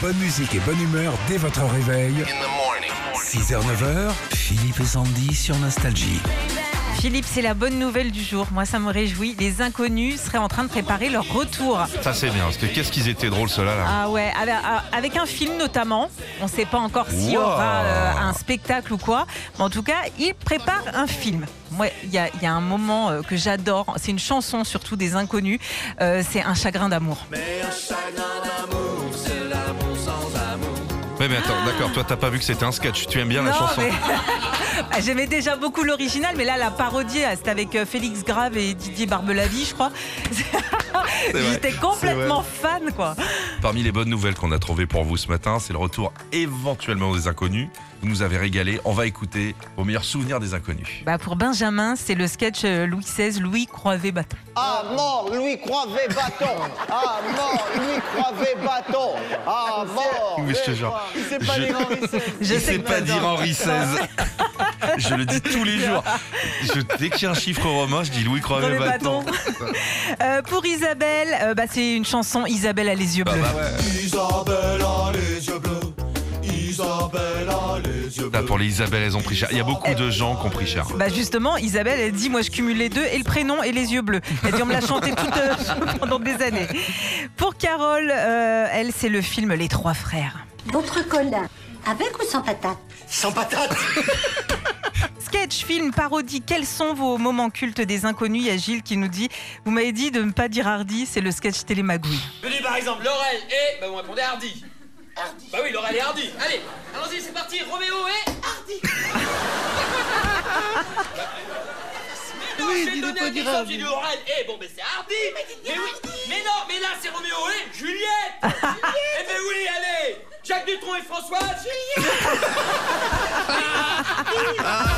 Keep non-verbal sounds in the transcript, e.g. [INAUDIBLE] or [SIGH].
Bonne musique et bonne humeur dès votre réveil. 6h, 9h, Philippe et Sandy sur Nostalgie. Philippe, c'est la bonne nouvelle du jour. Moi, ça me réjouit. Les inconnus seraient en train de préparer leur retour. Ça c'est bien, parce que qu'est-ce qu'ils étaient drôles ceux-là là. Ah ouais, avec, avec un film notamment. On ne sait pas encore s'il y Wow. aura euh, un spectacle ou quoi. Mais en tout cas, ils préparent un film. Moi, il y, a- il y a un moment euh, que j'adore. C'est une chanson surtout des inconnus. Euh, c'est un chagrin d'amour. Attends, d'accord, toi t'as pas vu que c'était un sketch, tu aimes bien la chanson mais- [LAUGHS] Ah, J'aimais déjà beaucoup l'original, mais là, la parodie, ah, c'était avec euh, Félix Grave et Didier Barbelavie, je crois. [LAUGHS] vrai, J'étais complètement fan, quoi. Parmi les bonnes nouvelles qu'on a trouvées pour vous ce matin, c'est le retour éventuellement des inconnus. Vous nous avez régalé, on va écouter vos meilleurs souvenirs des inconnus. Bah pour Benjamin, c'est le sketch euh, Louis XVI, Louis Croivet Bâton. Ah mort, Louis Croivet bâton. Ah mort, Louis Croivet bâton. Ah mort. Oui, je te jure. Pas Je- lire Henri VI. Je Il sais pas dire Henri XVI. [LAUGHS] je le dis tous les jours. Je- dès qu'il y a un chiffre romain, je dis Louis les Bâton. [LAUGHS] Euh, pour Isabelle, euh, bah, c'est une chanson Isabelle a les yeux Bah, bleus. bah ouais. Isabelle a les yeux bleus. Isabelle a les yeux Là, bleus. pour les Isabelle, elles ont pris cher. Il y a beaucoup de gens qui ont pris cher. Bah justement, Isabelle, elle dit moi je cumule les deux et le prénom et les yeux bleus. Elle dit on me l'a chanté toute euh, [LAUGHS] pendant des années. Pour Carole, euh, elle c'est le film Les Trois Frères. Votre colin, avec ou sans patate Sans patate. [LAUGHS] Sketch, film, parodie, quels sont vos moments cultes des inconnus? Il y a Gilles qui nous dit Vous m'avez dit de ne pas dire Hardy, c'est le sketch Télémagouille. Je dis par exemple Laurel et. Bah vous répondez Hardy. Hardy Bah oui, Laurel et Hardy. Allez, allons-y, c'est parti. Roméo et. Hardy [LAUGHS] Mais non, je vais donner un exemple, j'ai dit Laurel et. Bon, mais c'est Hardy Mais oui Mais non, mais là c'est Roméo et Juliette Eh [LAUGHS] Dutron et François Gilles. [LAUGHS]